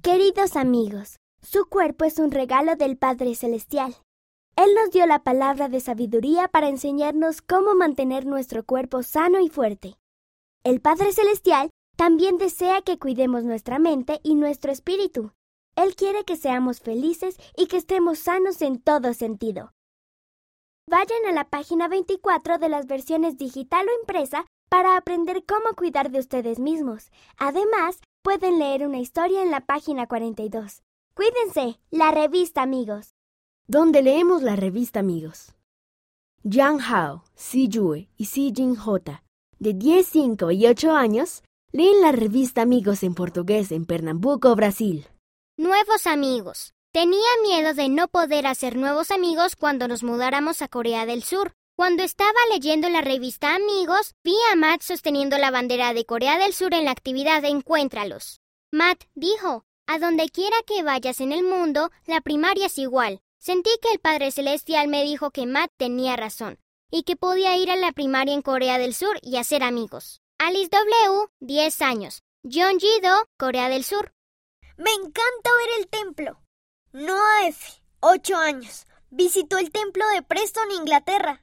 Queridos amigos, su cuerpo es un regalo del Padre Celestial. Él nos dio la palabra de sabiduría para enseñarnos cómo mantener nuestro cuerpo sano y fuerte. El Padre Celestial también desea que cuidemos nuestra mente y nuestro espíritu. Él quiere que seamos felices y que estemos sanos en todo sentido. Vayan a la página 24 de las versiones digital o impresa para aprender cómo cuidar de ustedes mismos. Además, pueden leer una historia en la página 42. Cuídense, la revista amigos. ¿Dónde leemos la revista amigos? Yang Hao, Si Yue y Si Jin J, de 10, 5 y 8 años, leen la revista Amigos en portugués en Pernambuco, Brasil. Nuevos amigos. Tenía miedo de no poder hacer nuevos amigos cuando nos mudáramos a Corea del Sur. Cuando estaba leyendo la revista Amigos, vi a Matt sosteniendo la bandera de Corea del Sur en la actividad Encuéntralos. Matt dijo, a donde quiera que vayas en el mundo, la primaria es igual. Sentí que el Padre Celestial me dijo que Matt tenía razón y que podía ir a la primaria en Corea del Sur y hacer amigos. Alice W, 10 años. John Jido, Corea del Sur. Me encanta ver el templo. Noah F., 8 años. Visitó el templo de Preston, Inglaterra.